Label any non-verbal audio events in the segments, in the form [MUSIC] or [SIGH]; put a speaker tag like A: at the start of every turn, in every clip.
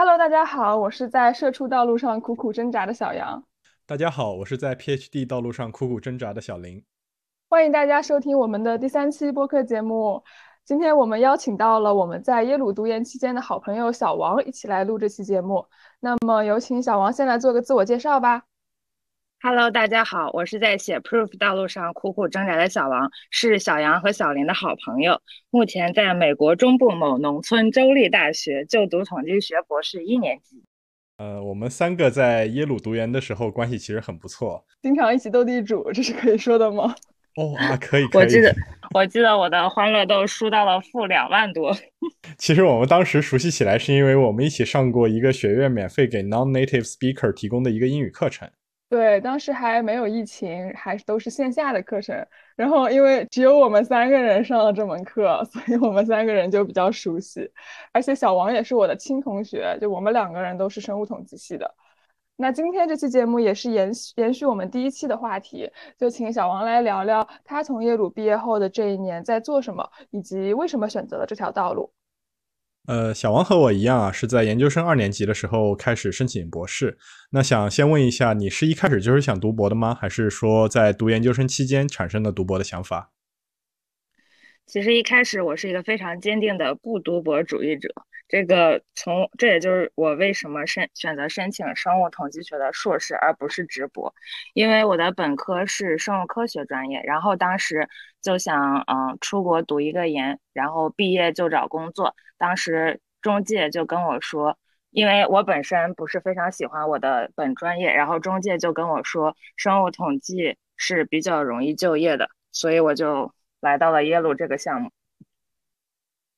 A: Hello，大家好，我是在社畜道路上苦苦挣扎的小杨。
B: 大家好，我是在 PhD 道路上苦苦挣扎的小林。
A: 欢迎大家收听我们的第三期播客节目。今天我们邀请到了我们在耶鲁读研期间的好朋友小王，一起来录这期节目。那么有请小王先来做个自我介绍吧。
C: Hello，大家好，我是在写 Proof 道路上苦苦挣扎的小王，是小杨和小林的好朋友。目前在美国中部某农村州立大学就读统计学博士一年级。
B: 呃，我们三个在耶鲁读研的时候关系其实很不错，
A: 经常一起斗地主，这是可以说的吗？
B: 哦啊，可以，可以。
C: 我记得，我记得我的欢乐豆输到了负两万多。[LAUGHS]
B: 其实我们当时熟悉起来，是因为我们一起上过一个学院免费给 non-native speaker 提供的一个英语课程。
A: 对，当时还没有疫情，还是都是线下的课程。然后因为只有我们三个人上了这门课，[LAUGHS] 所以我们三个人就比较熟悉。而且小王也是我的亲同学，就我们两个人都是生物统计系的。那今天这期节目也是延续延续我们第一期的话题，就请小王来聊聊他从耶鲁毕业后的这一年在做什么，以及为什么选择了这条道路。
B: 呃，小王和我一样啊，是在研究生二年级的时候开始申请博士。那想先问一下，你是一开始就是想读博的吗？还是说在读研究生期间产生的读博的想法？
C: 其实一开始我是一个非常坚定的不读博主义者。这个从这也就是我为什么申选择申请生物统计学的硕士，而不是直博，因为我的本科是生物科学专业，然后当时就想嗯出国读一个研，然后毕业就找工作。当时中介就跟我说，因为我本身不是非常喜欢我的本专业，然后中介就跟我说生物统计是比较容易就业的，所以我就来到了耶鲁这个项目。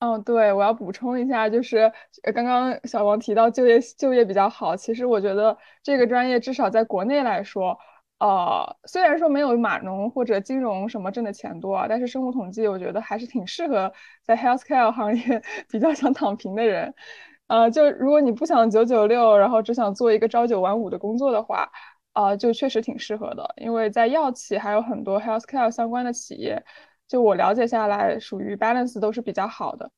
A: 嗯，对，我要补充一下，就是刚刚小王提到就业就业比较好，其实我觉得这个专业至少在国内来说，呃，虽然说没有码农或者金融什么挣的钱多啊，但是生物统计我觉得还是挺适合在 healthcare 行业 [LAUGHS] 比较想躺平的人，呃，就如果你不想九九六，然后只想做一个朝九晚五的工作的话，啊，就确实挺适合的，因为在药企还有很多 healthcare 相关的企业。就我了解下来，属于 balance 都是比较好的，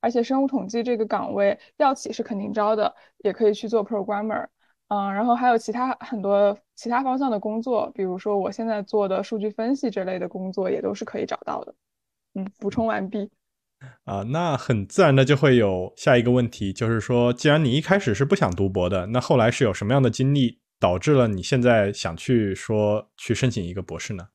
A: 而且生物统计这个岗位，药企是肯定招的，也可以去做 programmer，嗯，然后还有其他很多其他方向的工作，比如说我现在做的数据分析这类的工作，也都是可以找到的。嗯，补充完毕。
B: 啊，那很自然的就会有下一个问题，就是说，既然你一开始是不想读博的，那后来是有什么样的经历导致了你现在想去说去申请一个博士呢？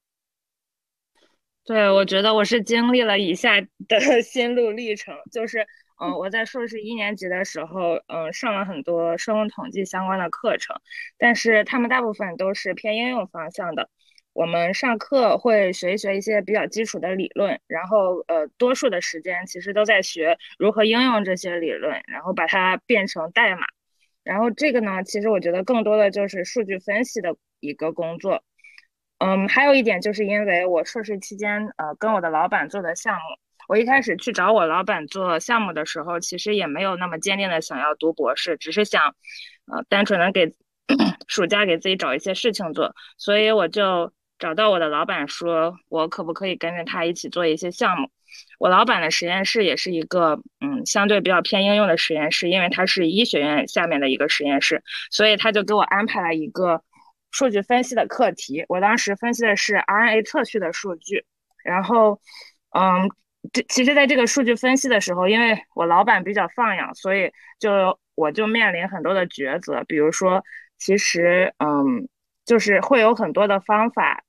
C: 对，我觉得我是经历了以下的 [LAUGHS] 心路历程，就是，嗯，我在硕士一年级的时候，嗯，上了很多生物统计相关的课程，但是他们大部分都是偏应用方向的。我们上课会学一学一些比较基础的理论，然后，呃，多数的时间其实都在学如何应用这些理论，然后把它变成代码。然后这个呢，其实我觉得更多的就是数据分析的一个工作。嗯，还有一点就是因为我硕士期间，呃，跟我的老板做的项目，我一开始去找我老板做项目的时候，其实也没有那么坚定的想要读博士，只是想，呃，单纯的给 [CLEARS THROAT] 暑假给自己找一些事情做，所以我就找到我的老板说，我可不可以跟着他一起做一些项目？我老板的实验室也是一个，嗯，相对比较偏应用的实验室，因为它是医学院下面的一个实验室，所以他就给我安排了一个。数据分析的课题，我当时分析的是 RNA 测序的数据，然后，嗯，这其实在这个数据分析的时候，因为我老板比较放养，所以就我就面临很多的抉择，比如说，其实，嗯，就是会有很多的方法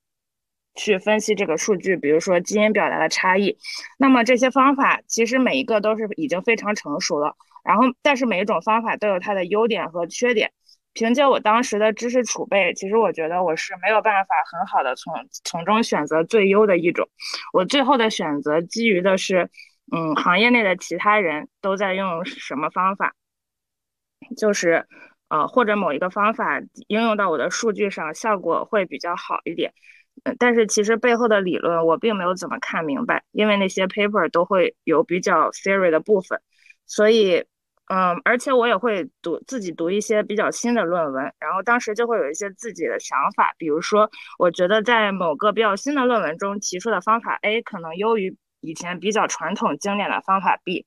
C: 去分析这个数据，比如说基因表达的差异，那么这些方法其实每一个都是已经非常成熟了，然后但是每一种方法都有它的优点和缺点。凭借我当时的知识储备，其实我觉得我是没有办法很好的从从中选择最优的一种。我最后的选择基于的是，嗯，行业内的其他人都在用什么方法，就是，呃，或者某一个方法应用到我的数据上，效果会比较好一点。但是其实背后的理论我并没有怎么看明白，因为那些 paper 都会有比较 theory 的部分，所以。嗯，而且我也会读自己读一些比较新的论文，然后当时就会有一些自己的想法，比如说，我觉得在某个比较新的论文中提出的方法 A 可能优于以前比较传统经典的方法 B，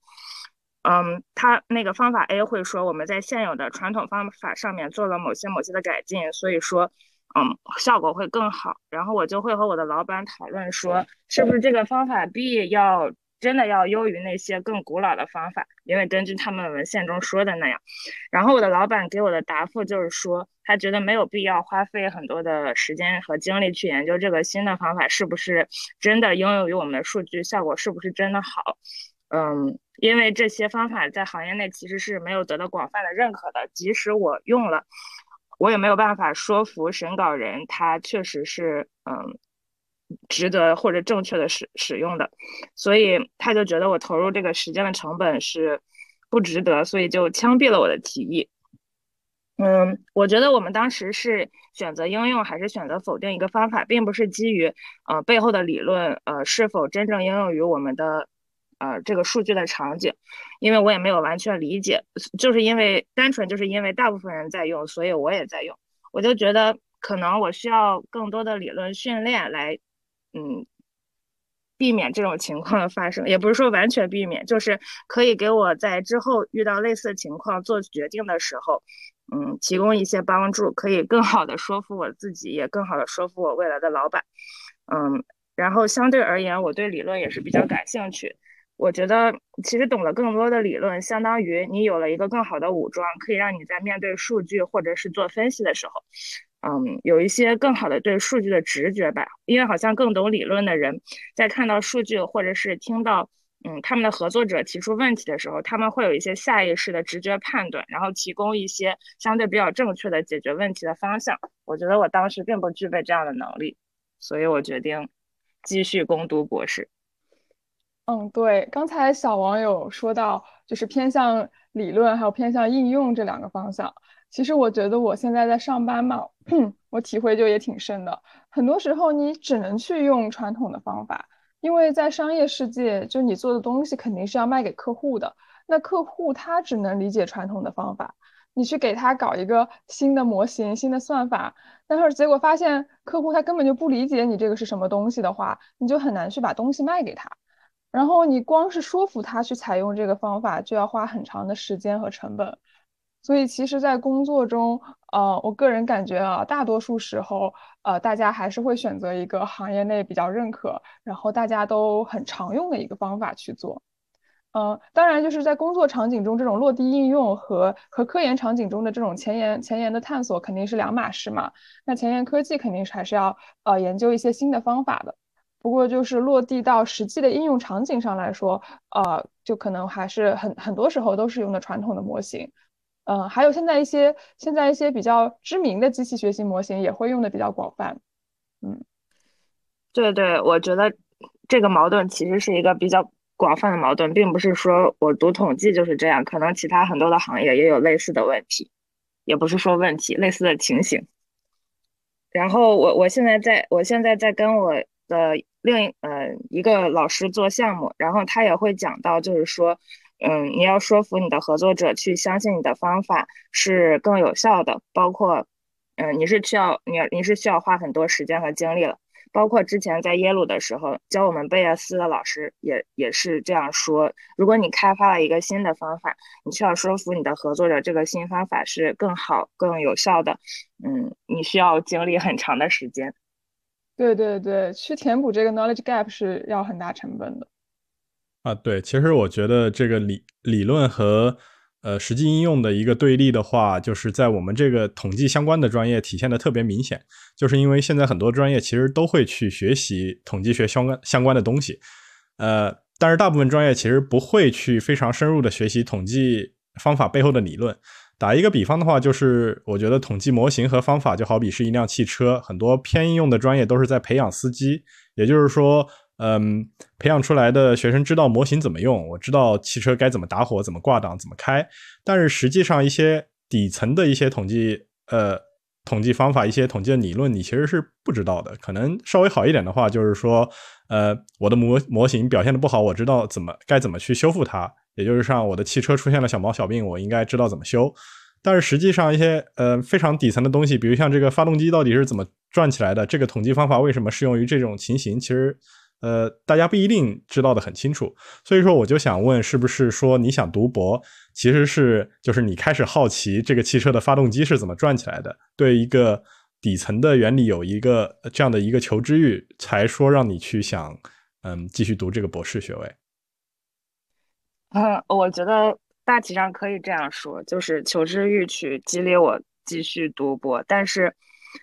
C: 嗯，他那个方法 A 会说我们在现有的传统方法上面做了某些某些的改进，所以说，嗯，效果会更好。然后我就会和我的老板讨论说，是不是这个方法 B 要真的要优于那些更古老的方法？因为根据他们文献中说的那样。然后我的老板给我的答复就是说，他觉得没有必要花费很多的时间和精力去研究这个新的方法是不是真的应用于我们的数据，效果是不是真的好。嗯。因为这些方法在行业内其实是没有得到广泛的认可的，即使我用了，我也没有办法说服审稿人，他确实是嗯值得或者正确的使使用的，所以他就觉得我投入这个时间的成本是不值得，所以就枪毙了我的提议。嗯，我觉得我们当时是选择应用还是选择否定一个方法，并不是基于呃背后的理论呃是否真正应用于我们的。呃，这个数据的场景，因为我也没有完全理解，就是因为单纯就是因为大部分人在用，所以我也在用。我就觉得可能我需要更多的理论训练来，嗯，避免这种情况的发生，也不是说完全避免，就是可以给我在之后遇到类似情况做决定的时候，嗯，提供一些帮助，可以更好的说服我自己，也更好的说服我未来的老板。嗯，然后相对而言，我对理论也是比较感兴趣。我觉得其实懂了更多的理论，相当于你有了一个更好的武装，可以让你在面对数据或者是做分析的时候，嗯，有一些更好的对数据的直觉吧。因为好像更懂理论的人，在看到数据或者是听到嗯他们的合作者提出问题的时候，他们会有一些下意识的直觉判断，然后提供一些相对比较正确的解决问题的方向。我觉得我当时并不具备这样的能力，所以我决定继续攻读博士。
A: 嗯，对，刚才小王有说到，就是偏向理论还有偏向应用这两个方向。其实我觉得我现在在上班嘛，我体会就也挺深的。很多时候你只能去用传统的方法，因为在商业世界，就你做的东西肯定是要卖给客户的。那客户他只能理解传统的方法，你去给他搞一个新的模型、新的算法，但是结果发现客户他根本就不理解你这个是什么东西的话，你就很难去把东西卖给他。然后你光是说服他去采用这个方法，就要花很长的时间和成本。所以其实，在工作中，呃，我个人感觉啊，大多数时候，呃，大家还是会选择一个行业内比较认可，然后大家都很常用的一个方法去做。嗯，当然，就是在工作场景中，这种落地应用和和科研场景中的这种前沿前沿的探索肯定是两码事嘛。那前沿科技肯定是还是要呃研究一些新的方法的。不过，就是落地到实际的应用场景上来说，呃，就可能还是很很多时候都是用的传统的模型，嗯，还有现在一些现在一些比较知名的机器学习模型也会用的比较广泛，嗯，
C: 对对，我觉得这个矛盾其实是一个比较广泛的矛盾，并不是说我读统计就是这样，可能其他很多的行业也有类似的问题，也不是说问题，类似的情形。然后我我现在在我现在在跟我的。另一呃一个老师做项目，然后他也会讲到，就是说，嗯，你要说服你的合作者去相信你的方法是更有效的，包括，嗯，你是需要你你是需要花很多时间和精力了，包括之前在耶鲁的时候教我们贝叶斯的老师也也是这样说，如果你开发了一个新的方法，你需要说服你的合作者这个新方法是更好更有效的，嗯，你需要经历很长的时间。
A: 对对对，去填补这个 knowledge gap 是要很大成本的。
B: 啊，对，其实我觉得这个理理论和呃实际应用的一个对立的话，就是在我们这个统计相关的专业体现的特别明显，就是因为现在很多专业其实都会去学习统计学相关相关的东西，呃，但是大部分专业其实不会去非常深入的学习统计方法背后的理论。打一个比方的话，就是我觉得统计模型和方法就好比是一辆汽车，很多偏应用的专业都是在培养司机。也就是说，嗯，培养出来的学生知道模型怎么用，我知道汽车该怎么打火、怎么挂档、怎么开。但是实际上，一些底层的一些统计，呃，统计方法、一些统计的理论，你其实是不知道的。可能稍微好一点的话，就是说，呃，我的模模型表现的不好，我知道怎么该怎么去修复它。也就是像我的汽车出现了小毛小病，我应该知道怎么修。但是实际上一些呃非常底层的东西，比如像这个发动机到底是怎么转起来的，这个统计方法为什么适用于这种情形，其实呃，大家不一定知道的很清楚。所以说，我就想问，是不是说你想读博，其实是就是你开始好奇这个汽车的发动机是怎么转起来的，对一个底层的原理有一个这样的一个求知欲，才说让你去想，嗯，继续读这个博士学位。
C: 嗯，[LAUGHS] 我觉得大体上可以这样说，就是求知欲去激励我继续读博。但是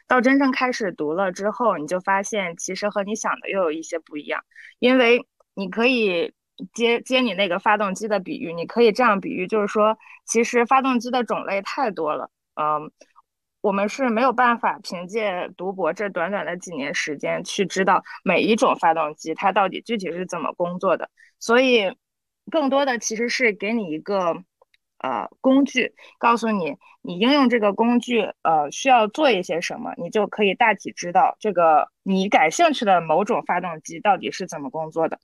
C: 到真正开始读了之后，你就发现其实和你想的又有一些不一样。因为你可以接接你那个发动机的比喻，你可以这样比喻，就是说，其实发动机的种类太多了。嗯，我们是没有办法凭借读博这短短的几年时间去知道每一种发动机它到底具体是怎么工作的，所以。更多的其实是给你一个呃工具，告诉你你应用这个工具呃需要做一些什么，你就可以大体知道这个你感兴趣的某种发动机到底是怎么工作的。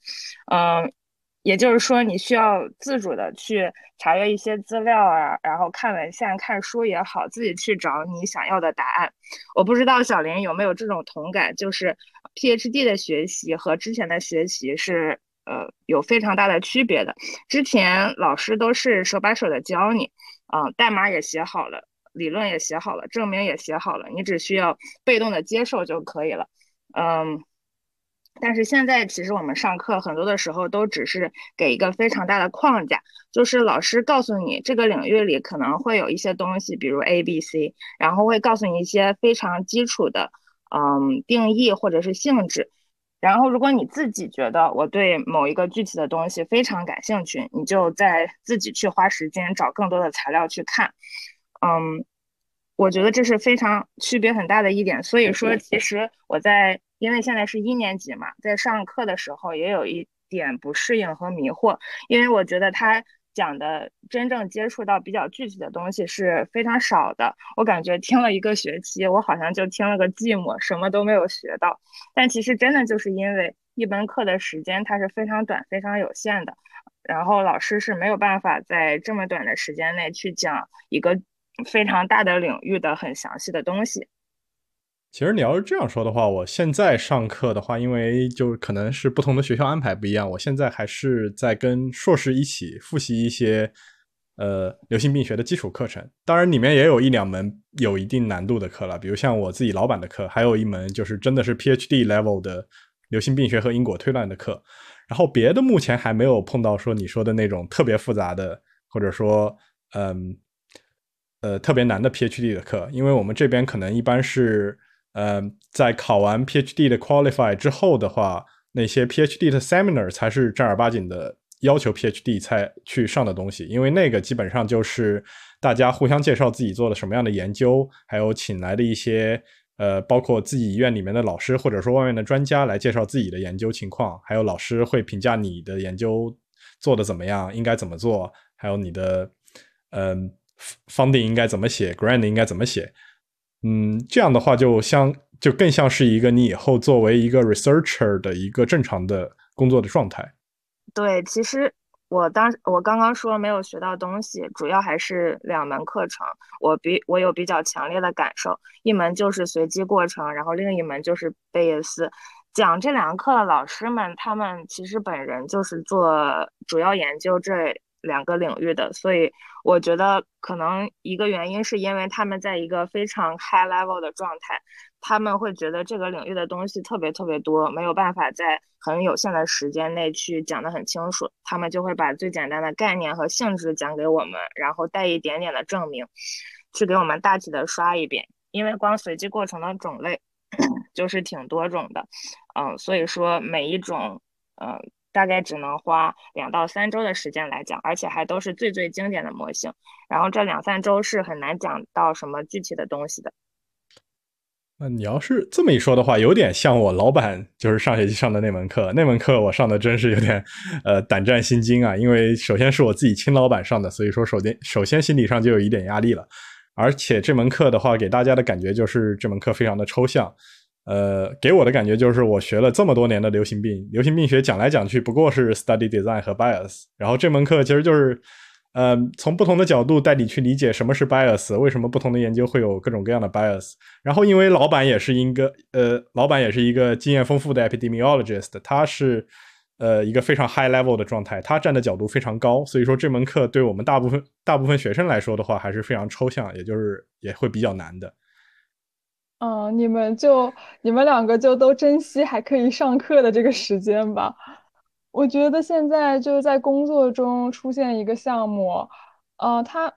C: 嗯，也就是说你需要自主的去查阅一些资料啊，然后看文献、看书也好，自己去找你想要的答案。我不知道小林有没有这种同感，就是 PhD 的学习和之前的学习是。呃，有非常大的区别的。之前老师都是手把手的教你，啊，代码也写好了，理论也写好了，证明也写好了，你只需要被动的接受就可以了。嗯，但是现在其实我们上课很多的时候都只是给一个非常大的框架，就是老师告诉你这个领域里可能会有一些东西，比如 A、B、C，然后会告诉你一些非常基础的，嗯，定义或者是性质。然后，如果你自己觉得我对某一个具体的东西非常感兴趣，你就在自己去花时间找更多的材料去看。嗯，我觉得这是非常区别很大的一点。所以说，其实我在因为现在是一年级嘛，在上课的时候也有一点不适应和迷惑，因为我觉得他。讲的真正接触到比较具体的东西是非常少的，我感觉听了一个学期，我好像就听了个寂寞，什么都没有学到。但其实真的就是因为一门课的时间它是非常短、非常有限的，然后老师是没有办法在这么短的时间内去讲一个非常大的领域的很详细的东西。
B: 其实你要是这样说的话，我现在上课的话，因为就可能是不同的学校安排不一样，我现在还是在跟硕士一起复习一些呃流行病学的基础课程。当然里面也有一两门有一定难度的课了，比如像我自己老板的课，还有一门就是真的是 PhD level 的流行病学和因果推断的课。然后别的目前还没有碰到说你说的那种特别复杂的，或者说嗯呃特别难的 PhD 的课，因为我们这边可能一般是。呃，在考完 PhD 的 qualify 之后的话，那些 PhD 的 seminar 才是正儿八经的要求 PhD 才去上的东西，因为那个基本上就是大家互相介绍自己做了什么样的研究，还有请来的一些呃，包括自己医院里面的老师或者说外面的专家来介绍自己的研究情况，还有老师会评价你的研究做的怎么样，应该怎么做，还有你的嗯 funding 应该怎么写，grant 应该怎么写。嗯，这样的话就像就更像是一个你以后作为一个 researcher 的一个正常的工作的状态。
C: 对，其实我当我刚刚说没有学到东西，主要还是两门课程，我比我有比较强烈的感受，一门就是随机过程，然后另一门就是贝叶斯。讲这两个课的老师们，他们其实本人就是做主要研究这。两个领域的，所以我觉得可能一个原因是因为他们在一个非常 high level 的状态，他们会觉得这个领域的东西特别特别多，没有办法在很有限的时间内去讲得很清楚，他们就会把最简单的概念和性质讲给我们，然后带一点点的证明，去给我们大体的刷一遍。因为光随机过程的种类 [COUGHS] 就是挺多种的，嗯，所以说每一种，嗯。大概只能花两到三周的时间来讲，而且还都是最最经典的模型。然后这两三周是很难讲到什么具体的东西的。
B: 那你要是这么一说的话，有点像我老板就是上学期上的那门课。那门课我上的真是有点呃胆战心惊啊，因为首先是我自己亲老板上的，所以说首先首先心理上就有一点压力了。而且这门课的话，给大家的感觉就是这门课非常的抽象。呃，给我的感觉就是我学了这么多年的流行病，流行病学讲来讲去不过是 study design 和 bias，然后这门课其实就是呃，从不同的角度带你去理解什么是 bias，为什么不同的研究会有各种各样的 bias。然后，因为老板也是一个呃，老板也是一个经验丰富的 epidemiologist，他是呃一个非常 high level 的状态，他站的角度非常高，所以说这门课对我们大部分大部分学生来说的话，还是非常抽象，也就是也会比较难的。
A: 嗯，你们就你们两个就都珍惜还可以上课的这个时间吧。我觉得现在就是在工作中出现一个项目，呃，它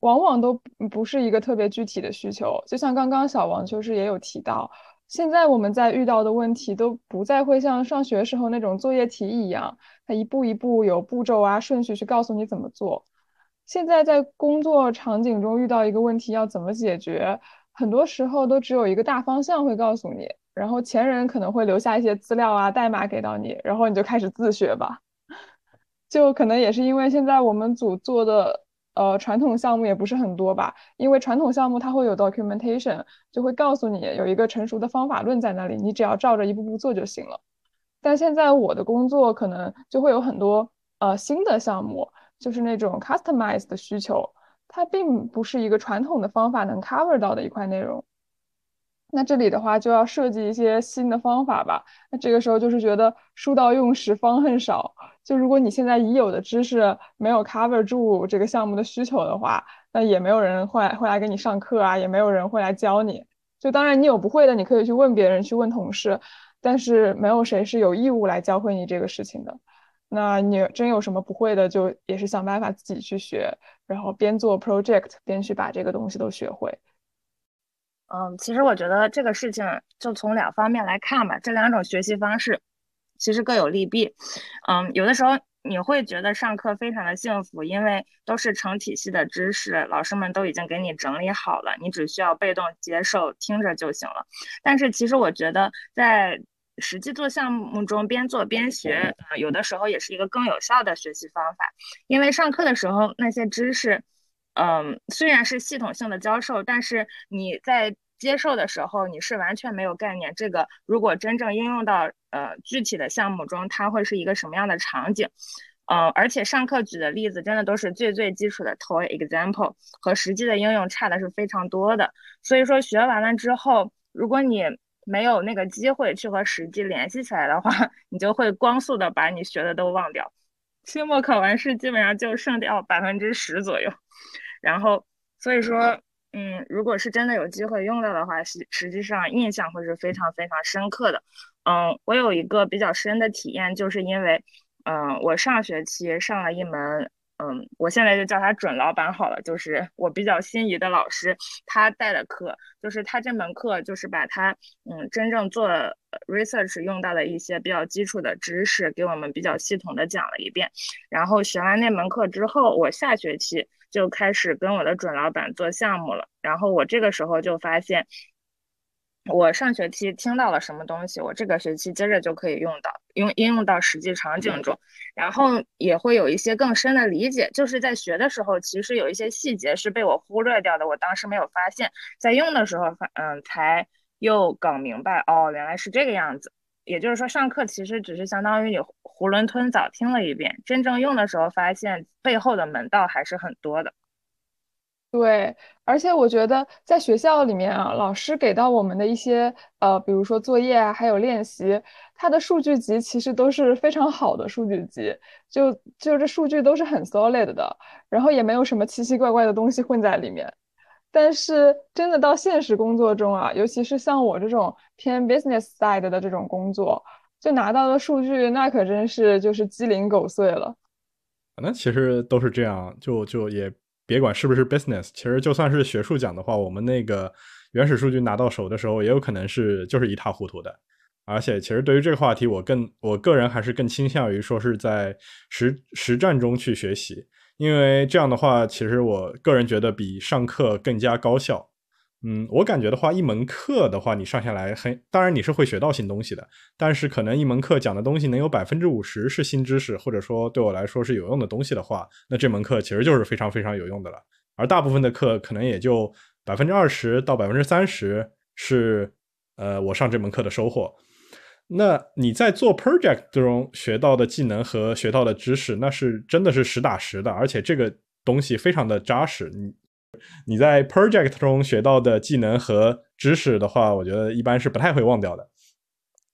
A: 往往都不是一个特别具体的需求。就像刚刚小王就是也有提到，现在我们在遇到的问题都不再会像上学时候那种作业题一样，它一步一步有步骤啊顺序去告诉你怎么做。现在在工作场景中遇到一个问题要怎么解决，很多时候都只有一个大方向会告诉你。然后前人可能会留下一些资料啊、代码给到你，然后你就开始自学吧。[LAUGHS] 就可能也是因为现在我们组做的呃传统项目也不是很多吧，因为传统项目它会有 documentation，就会告诉你有一个成熟的方法论在那里，你只要照着一步步做就行了。但现在我的工作可能就会有很多呃新的项目，就是那种 customized 的需求，它并不是一个传统的方法能 cover 到的一块内容。那这里的话就要设计一些新的方法吧。那这个时候就是觉得书到用时方恨少。就如果你现在已有的知识没有 cover 住这个项目的需求的话，那也没有人会会来给你上课啊，也没有人会来教你。就当然你有不会的，你可以去问别人，去问同事，但是没有谁是有义务来教会你这个事情的。那你真有什么不会的，就也是想办法自己去学，然后边做 project 边去把这个东西都学会。
C: 嗯，其实我觉得这个事情就从两方面来看吧，这两种学习方式其实各有利弊。嗯，有的时候你会觉得上课非常的幸福，因为都是成体系的知识，老师们都已经给你整理好了，你只需要被动接受听着就行了。但是其实我觉得在实际做项目中边做边学，有的时候也是一个更有效的学习方法，因为上课的时候那些知识。嗯，虽然是系统性的教授，但是你在接受的时候，你是完全没有概念。这个如果真正应用到呃具体的项目中，它会是一个什么样的场景？呃，而且上课举的例子真的都是最最基础的 toy example，和实际的应用差的是非常多的。所以说学完了之后，如果你没有那个机会去和实际联系起来的话，[LAUGHS] 你就会光速的把你学的都忘掉。期末考完试基本上就剩掉百分之十左右，然后所以说，嗯，如果是真的有机会用到的话，实实际上印象会是非常非常深刻的。嗯，我有一个比较深的体验，就是因为，嗯，我上学期上了一门。嗯，我现在就叫他准老板好了，就是我比较心仪的老师，他带的课，就是他这门课就是把他嗯真正做 research 用到的一些比较基础的知识给我们比较系统的讲了一遍，然后学完那门课之后，我下学期就开始跟我的准老板做项目了，然后我这个时候就发现。我上学期听到了什么东西，我这个学期接着就可以用到，用应用到实际场景中，然后也会有一些更深的理解。就是在学的时候，其实有一些细节是被我忽略掉的，我当时没有发现，在用的时候发，嗯，才又搞明白，哦，原来是这个样子。也就是说，上课其实只是相当于你囫囵吞枣听了一遍，真正用的时候，发现背后的门道还是很多的。
A: 对，而且我觉得在学校里面啊，老师给到我们的一些呃，比如说作业啊，还有练习，它的数据集其实都是非常好的数据集，就就这数据都是很 solid 的，然后也没有什么奇奇怪怪的东西混在里面。但是真的到现实工作中啊，尤其是像我这种偏 business side 的这种工作，就拿到的数据那可真是就是鸡零狗碎了。
B: 那其实都是这样，就就也。别管是不是 business，其实就算是学术讲的话，我们那个原始数据拿到手的时候，也有可能是就是一塌糊涂的。而且，其实对于这个话题，我更我个人还是更倾向于说是在实实战中去学习，因为这样的话，其实我个人觉得比上课更加高效。嗯，我感觉的话，一门课的话，你上下来很，当然你是会学到新东西的，但是可能一门课讲的东西能有百分之五十是新知识，或者说对我来说是有用的东西的话，那这门课其实就是非常非常有用的了。而大部分的课可能也就百分之二十到百分之三十是，呃，我上这门课的收获。那你在做 project 中学到的技能和学到的知识，那是真的是实打实的，而且这个东西非常的扎实。你你在 project 中学到的技能和知识的话，我觉得一般是不太会忘掉的。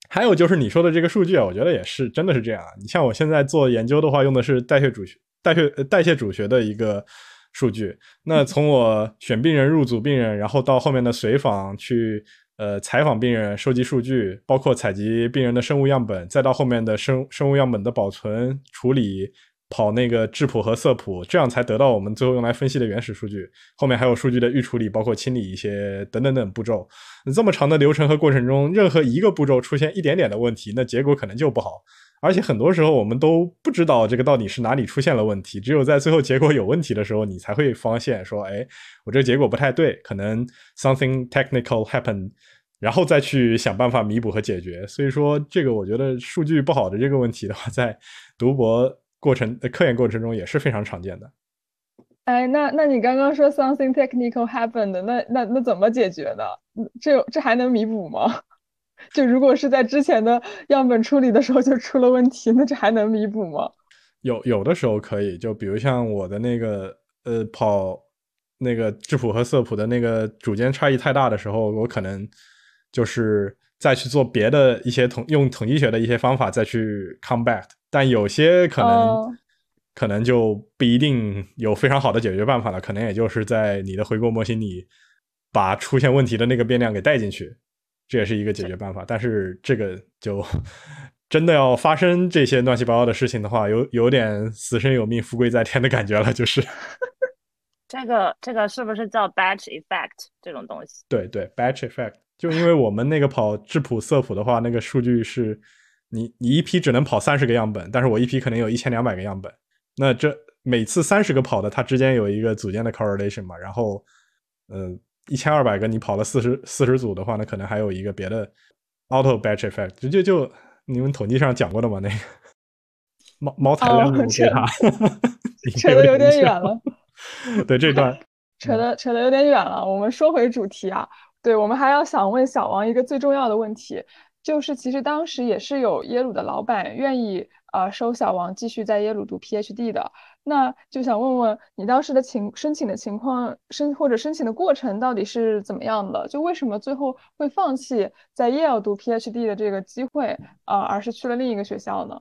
B: 还有就是你说的这个数据啊，我觉得也是真的是这样。你像我现在做研究的话，用的是代谢主学、代谢代谢主学的一个数据。那从我选病人、入组病人，然后到后面的随访去。呃，采访病人、收集数据，包括采集病人的生物样本，再到后面的生生物样本的保存、处理、跑那个质谱和色谱，这样才得到我们最后用来分析的原始数据。后面还有数据的预处理，包括清理一些等等等步骤。这么长的流程和过程中，任何一个步骤出现一点点的问题，那结果可能就不好。而且很多时候我们都不知道这个到底是哪里出现了问题，只有在最后结果有问题的时候，你才会发现说，哎，我这个结果不太对，可能 something technical happened。然后再去想办法弥补和解决。所以说，这个我觉得数据不好的这个问题的话，在读博过程、科研过程中也是非常常见的。
A: 哎，那那你刚刚说 something technical happened，那那那怎么解决呢？这这还能弥补吗？[LAUGHS] 就如果是在之前的样本处理的时候就出了问题，那这还能弥补吗？
B: 有有的时候可以，就比如像我的那个呃跑那个质谱和色谱的那个主间差异太大的时候，我可能。就是再去做别的一些统用统计学的一些方法再去 come back，但有些可能可能就不一定有非常好的解决办法了，可能也就是在你的回购模型里把出现问题的那个变量给带进去，这也是一个解决办法。但是这个就真的要发生这些乱七八糟的事情的话，有有点死生有命，富贵在天的感觉了，就是。
C: 这个这个是不是叫 batch effect 这种东西？
B: 对对，batch effect。就因为我们那个跑质谱色谱的话，那个数据是，你你一批只能跑三十个样本，但是我一批可能有一千两百个样本，那这每次三十个跑的，它之间有一个组间的 correlation 嘛，然后，呃，一千二百个你跑了四十四十组的话，那可能还有一个别的 auto batch effect，就就就你们统计上讲过的嘛，那个 [LAUGHS] 猫猫材料的
A: 扯
B: 它，
A: 扯的有点远了，[LAUGHS]
B: 对这段 [LAUGHS]
A: 扯的扯的有点远了，我们说回主题啊。对我们还要想问小王一个最重要的问题，就是其实当时也是有耶鲁的老板愿意呃收小王继续在耶鲁读 PhD 的，那就想问问你当时的情申请的情况申或者申请的过程到底是怎么样的？就为什么最后会放弃在耶鲁读 PhD 的这个机会啊，而是去了另一个学校呢？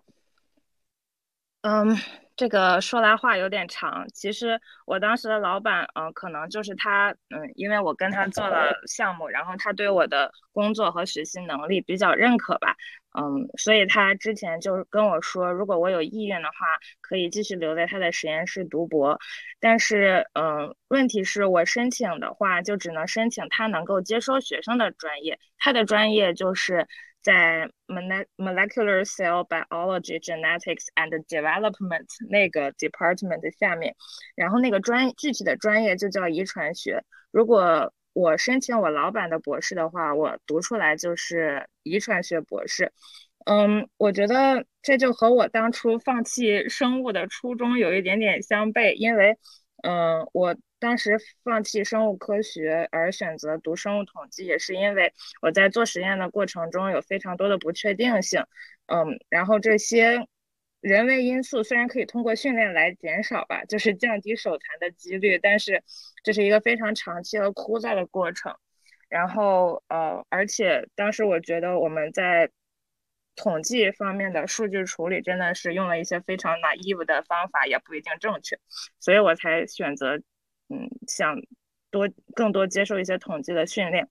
C: 嗯。这个说来话有点长，其实我当时的老板，嗯，可能就是他，嗯，因为我跟他做了项目，然后他对我的工作和学习能力比较认可吧，嗯，所以他之前就跟我说，如果我有意愿的话，可以继续留在他的实验室读博，但是，嗯，问题是我申请的话，就只能申请他能够接收学生的专业，他的专业就是。在 molecular cell biology genetics and development 那个 department 下面，然后那个专具体的专业就叫遗传学。如果我申请我老板的博士的话，我读出来就是遗传学博士。嗯，我觉得这就和我当初放弃生物的初衷有一点点相悖，因为，嗯，我。当时放弃生物科学而选择读生物统计，也是因为我在做实验的过程中有非常多的不确定性，嗯，然后这些人为因素虽然可以通过训练来减少吧，就是降低手残的几率，但是这是一个非常长期和枯燥的过程。然后呃，而且当时我觉得我们在统计方面的数据处理真的是用了一些非常 naive 的方法，也不一定正确，所以我才选择。嗯，想多更多接受一些统计的训练。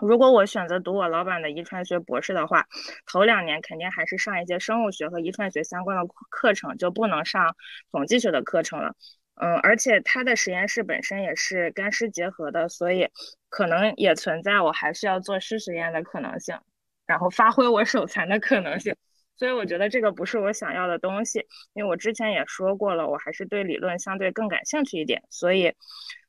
C: 如果我选择读我老板的遗传学博士的话，头两年肯定还是上一些生物学和遗传学相关的课程，就不能上统计学的课程了。嗯，而且他的实验室本身也是干湿结合的，所以可能也存在我还是要做湿实验的可能性，然后发挥我手残的可能性。所以我觉得这个不是我想要的东西，因为我之前也说过了，我还是对理论相对更感兴趣一点。所以，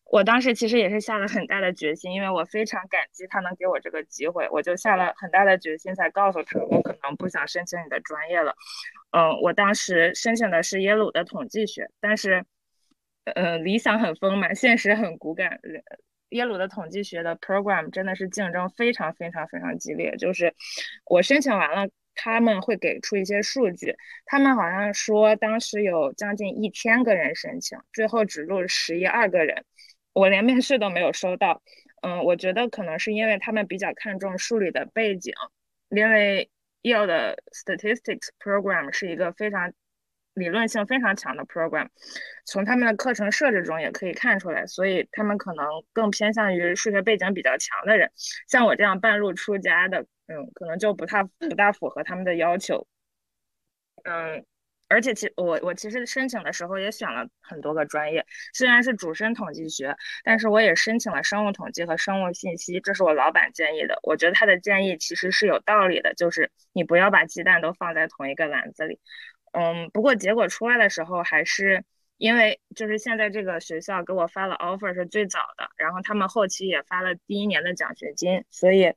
C: 我当时其实也是下了很大的决心，因为我非常感激他能给我这个机会，我就下了很大的决心才告诉他，我可能不想申请你的专业了。嗯，我当时申请的是耶鲁的统计学，但是，呃，理想很丰满，现实很骨感。耶鲁的统计学的 program 真的是竞争非常非常非常激烈，就是我申请完了。他们会给出一些数据，他们好像说当时有将近一千个人申请，最后只录十一二个人，我连面试都没有收到。嗯，我觉得可能是因为他们比较看重数理的背景，因为 Yale 的 Statistics Program 是一个非常理论性非常强的 program，从他们的课程设置中也可以看出来，所以他们可能更偏向于数学背景比较强的人，像我这样半路出家的。嗯，可能就不太不大符合他们的要求。嗯，而且其我我其实申请的时候也选了很多个专业，虽然是主申统计学，但是我也申请了生物统计和生物信息，这是我老板建议的。我觉得他的建议其实是有道理的，就是你不要把鸡蛋都放在同一个篮子里。嗯，不过结果出来的时候，还是因为就是现在这个学校给我发了 offer 是最早的，然后他们后期也发了第一年的奖学金，所以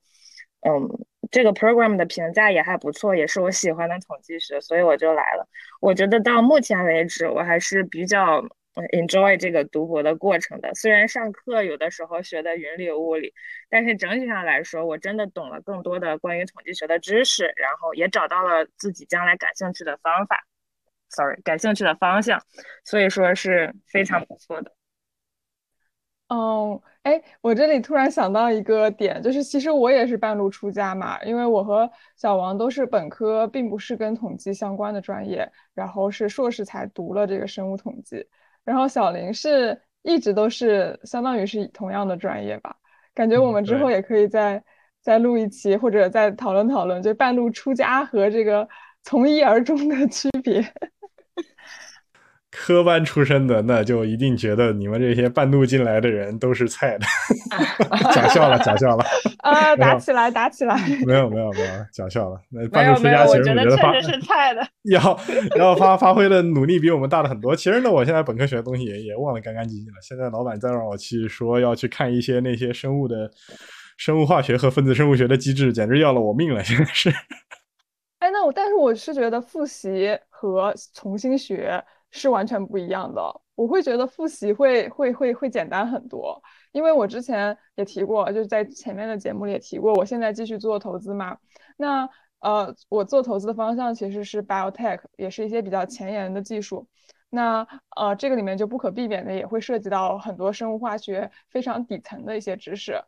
C: 嗯。这个 program 的评价也还不错，也是我喜欢的统计学，所以我就来了。我觉得到目前为止，我还是比较 enjoy 这个读博的过程的。虽然上课有的时候学的云里雾里，但是整体上来说，我真的懂了更多的关于统计学的知识，然后也找到了自己将来感兴趣的方法，sorry，感兴趣的方向，所以说是非常不错的。
A: 哦，哎，我这里突然想到一个点，就是其实我也是半路出家嘛，因为我和小王都是本科，并不是跟统计相关的专业，然后是硕士才读了这个生物统计，然后小林是一直都是相当于是同样的专业吧，感觉我们之后也可以再再录一期，或者再讨论讨论，就半路出家和这个从一而终的区别。
B: 科班出身的，那就一定觉得你们这些半路进来的人都是菜的，[LAUGHS] 假笑了，假笑了 [LAUGHS]
A: 啊！打起来，打起来！
B: 没有，没有，没有，假笑了。那半路出家其实我
C: 觉
B: 得
C: 确实是菜的，[LAUGHS]
B: 要要发发挥的努力比我们大了很多。其实呢，我现在本科学的东西也也忘得干干净净了。现在老板再让我去说要去看一些那些生物的生物化学和分子生物学的机制，简直要了我命了。现在是。
A: 哎，那我但是我是觉得复习和重新学。是完全不一样的。我会觉得复习会会会会简单很多，因为我之前也提过，就是在前面的节目里也提过，我现在继续做投资嘛。那呃，我做投资的方向其实是 biotech，也是一些比较前沿的技术。那呃，这个里面就不可避免的也会涉及到很多生物化学非常底层的一些知识。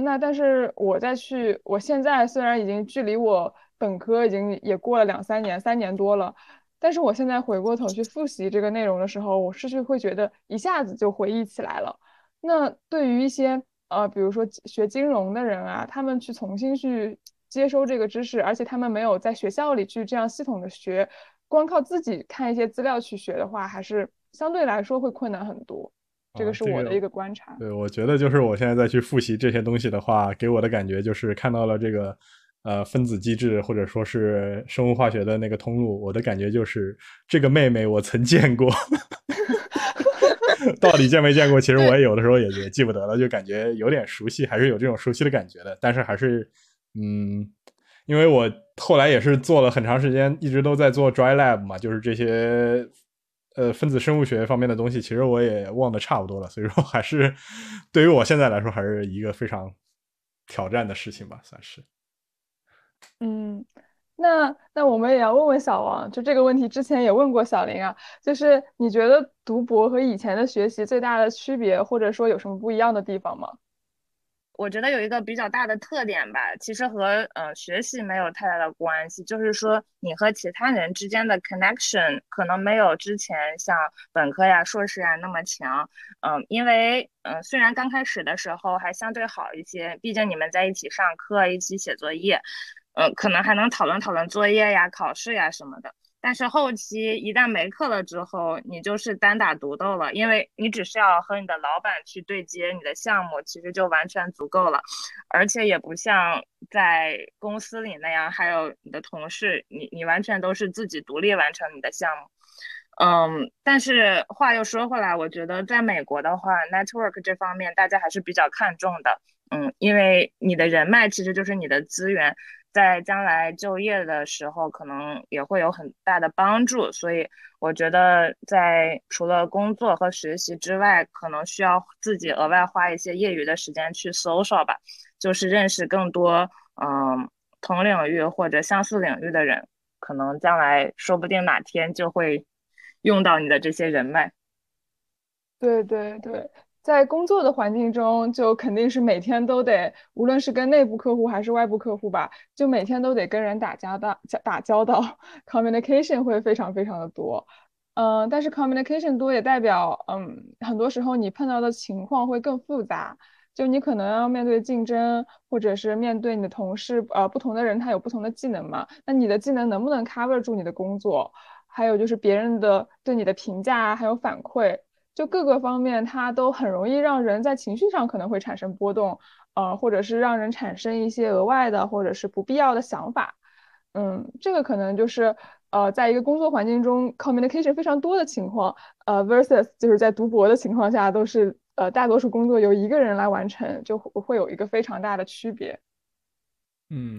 A: 那但是我再去，我现在虽然已经距离我本科已经也过了两三年，三年多了。但是我现在回过头去复习这个内容的时候，我是去会觉得一下子就回忆起来了。那对于一些呃，比如说学金融的人啊，他们去重新去接收这个知识，而且他们没有在学校里去这样系统的学，光靠自己看一些资料去学的话，还是相对来说会困难很多。这个是我的一个观察。
B: 对，我觉得就是我现在再去复习这些东西的话，给我的感觉就是看到了这个。呃，分子机制或者说是生物化学的那个通路，我的感觉就是这个妹妹我曾见过，[LAUGHS] 到底见没见过？其实我也有的时候也也记不得了，就感觉有点熟悉，还是有这种熟悉的感觉的。但是还是，嗯，因为我后来也是做了很长时间，一直都在做 dry lab 嘛，就是这些呃分子生物学方面的东西，其实我也忘得差不多了。所以说，还是对于我现在来说，还是一个非常挑战的事情吧，算是。
A: 嗯，那那我们也要问问小王，就这个问题之前也问过小林啊，就是你觉得读博和以前的学习最大的区别，或者说有什么不一样的地方吗？
C: 我觉得有一个比较大的特点吧，其实和呃学习没有太大的关系，就是说你和其他人之间的 connection 可能没有之前像本科呀、硕士啊那么强。嗯，因为嗯虽然刚开始的时候还相对好一些，毕竟你们在一起上课、一起写作业。呃，可能还能讨论讨论作业呀、考试呀什么的。但是后期一旦没课了之后，你就是单打独斗了，因为你只需要和你的老板去对接你的项目，其实就完全足够了。而且也不像在公司里那样，还有你的同事，你你完全都是自己独立完成你的项目。嗯，但是话又说回来，我觉得在美国的话，network 这方面大家还是比较看重的。嗯，因为你的人脉其实就是你的资源。在将来就业的时候，可能也会有很大的帮助，所以我觉得在除了工作和学习之外，可能需要自己额外花一些业余的时间去搜索吧，就是认识更多嗯同领域或者相似领域的人，可能将来说不定哪天就会用到你的这些人脉。
A: 对对对，在工作的环境中，就肯定是每天都得，无论是跟内部客户还是外部客户吧，就每天都得跟人打交道，打交道，communication 会非常非常的多。嗯，但是 communication 多也代表，嗯，很多时候你碰到的情况会更复杂。就你可能要面对竞争，或者是面对你的同事，呃，不同的人他有不同的技能嘛，那你的技能能不能 cover 住你的工作？还有就是别人的对你的评价还有反馈，就各个方面，它都很容易让人在情绪上可能会产生波动，呃，或者是让人产生一些额外的或者是不必要的想法。嗯，这个可能就是呃，在一个工作环境中 communication 非常多的情况，呃，versus 就是在读博的情况下都是。呃，大多数工作由一个人来完成，就会有一个非常大的区别。
B: 嗯，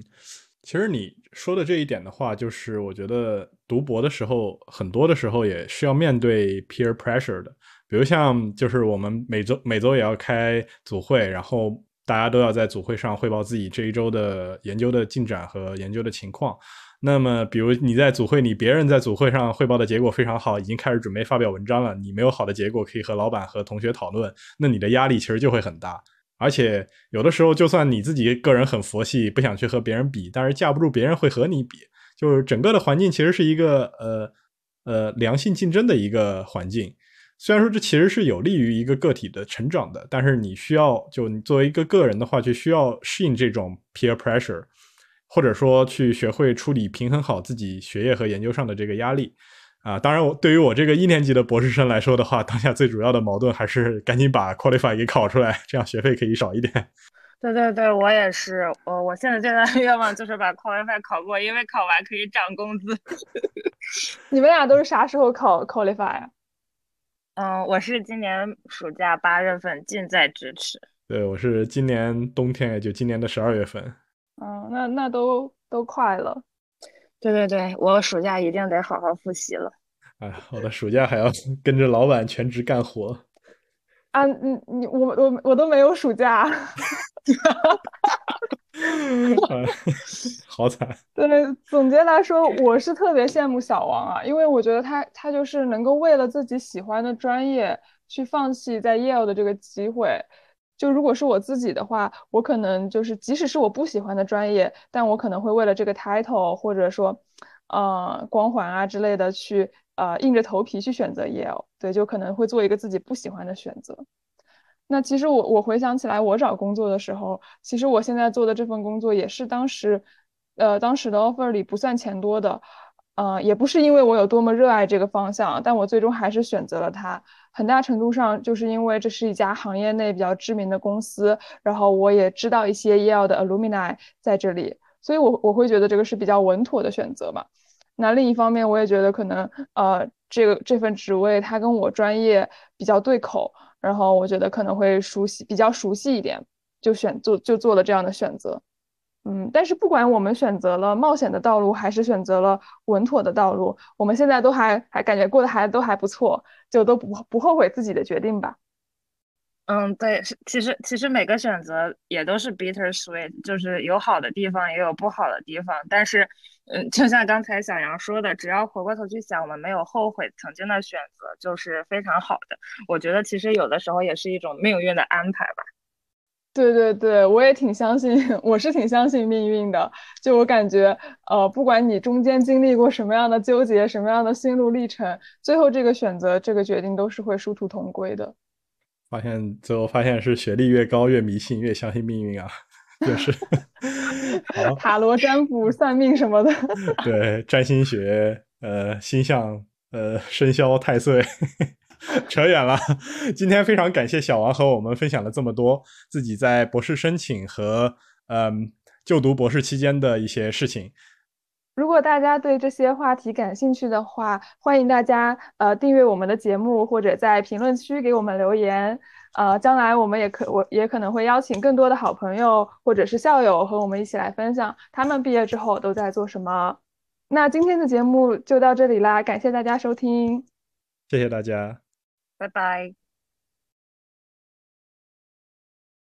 B: 其实你说的这一点的话，就是我觉得读博的时候，很多的时候也是要面对 peer pressure 的。比如像，就是我们每周每周也要开组会，然后大家都要在组会上汇报自己这一周的研究的进展和研究的情况。那么，比如你在组会里，别人在组会上汇报的结果非常好，已经开始准备发表文章了，你没有好的结果可以和老板和同学讨论，那你的压力其实就会很大。而且有的时候，就算你自己个人很佛系，不想去和别人比，但是架不住别人会和你比，就是整个的环境其实是一个呃呃良性竞争的一个环境。虽然说这其实是有利于一个个体的成长的，但是你需要就你作为一个个人的话，就需要适应这种 peer pressure。或者说去学会处理平衡好自己学业和研究上的这个压力，啊，当然我对于我这个一年级的博士生来说的话，当下最主要的矛盾还是赶紧把 qualify 给考出来，这样学费可以少一点。
C: 对对对，我也是，我我现在最大的愿望就是把 qualify 考过，因为考完可以涨工资。[LAUGHS]
A: 你们俩都是啥时候考 qualify 啊？
C: 嗯，我是今年暑假八月份，近在咫尺。
B: 对，我是今年冬天，也就今年的十二月份。
A: 嗯，那那都都快了，
C: 对对对，我暑假一定得好好复习了。
B: 哎，我的暑假还要 [LAUGHS] 跟着老板全职干活。
A: 啊，你你我我我都没有暑假，[LAUGHS] [LAUGHS] [LAUGHS]
B: 好惨。
A: 对，总结来说，我是特别羡慕小王啊，因为我觉得他他就是能够为了自己喜欢的专业去放弃在 Yale 的这个机会。就如果是我自己的话，我可能就是即使是我不喜欢的专业，但我可能会为了这个 title 或者说，呃，光环啊之类的去呃硬着头皮去选择 Yale，对，就可能会做一个自己不喜欢的选择。那其实我我回想起来，我找工作的时候，其实我现在做的这份工作也是当时，呃，当时的 offer 里不算钱多的，呃，也不是因为我有多么热爱这个方向，但我最终还是选择了它。很大程度上就是因为这是一家行业内比较知名的公司，然后我也知道一些 Yale 的 alumini 在这里，所以我我会觉得这个是比较稳妥的选择嘛。那另一方面，我也觉得可能呃这个这份职位它跟我专业比较对口，然后我觉得可能会熟悉比较熟悉一点，就选做就做了这样的选择。嗯，但是不管我们选择了冒险的道路，还是选择了稳妥的道路，我们现在都还还感觉过得还都还不错，就都不不后悔自己的决定吧。
C: 嗯，对，其实其实每个选择也都是 bitter sweet，就是有好的地方，也有不好的地方。但是，嗯，就像刚才小杨说的，只要回过头去想，我们没有后悔曾经的选择，就是非常好的。我觉得其实有的时候也是一种命运的安排吧。
A: 对对对，我也挺相信，[LAUGHS] 我是挺相信命运的。就我感觉，呃，不管你中间经历过什么样的纠结，什么样的心路历程，最后这个选择、这个决定都是会殊途同归的。
B: 发现最后发现是学历越高越迷信，越相信命运啊，[LAUGHS] 就是。
A: 塔罗占卜、算命什么的。[LAUGHS]
B: 对，占星学，呃，星象，呃，生肖太岁。[LAUGHS] 扯远了，今天非常感谢小王和我们分享了这么多自己在博士申请和嗯就读博士期间的一些事情。
A: 如果大家对这些话题感兴趣的话，欢迎大家呃订阅我们的节目，或者在评论区给我们留言。呃，将来我们也可我也可能会邀请更多的好朋友或者是校友和我们一起来分享他们毕业之后都在做什么。那今天的节目就到这里啦，感谢大家收听，
B: 谢谢大家。
C: 拜拜。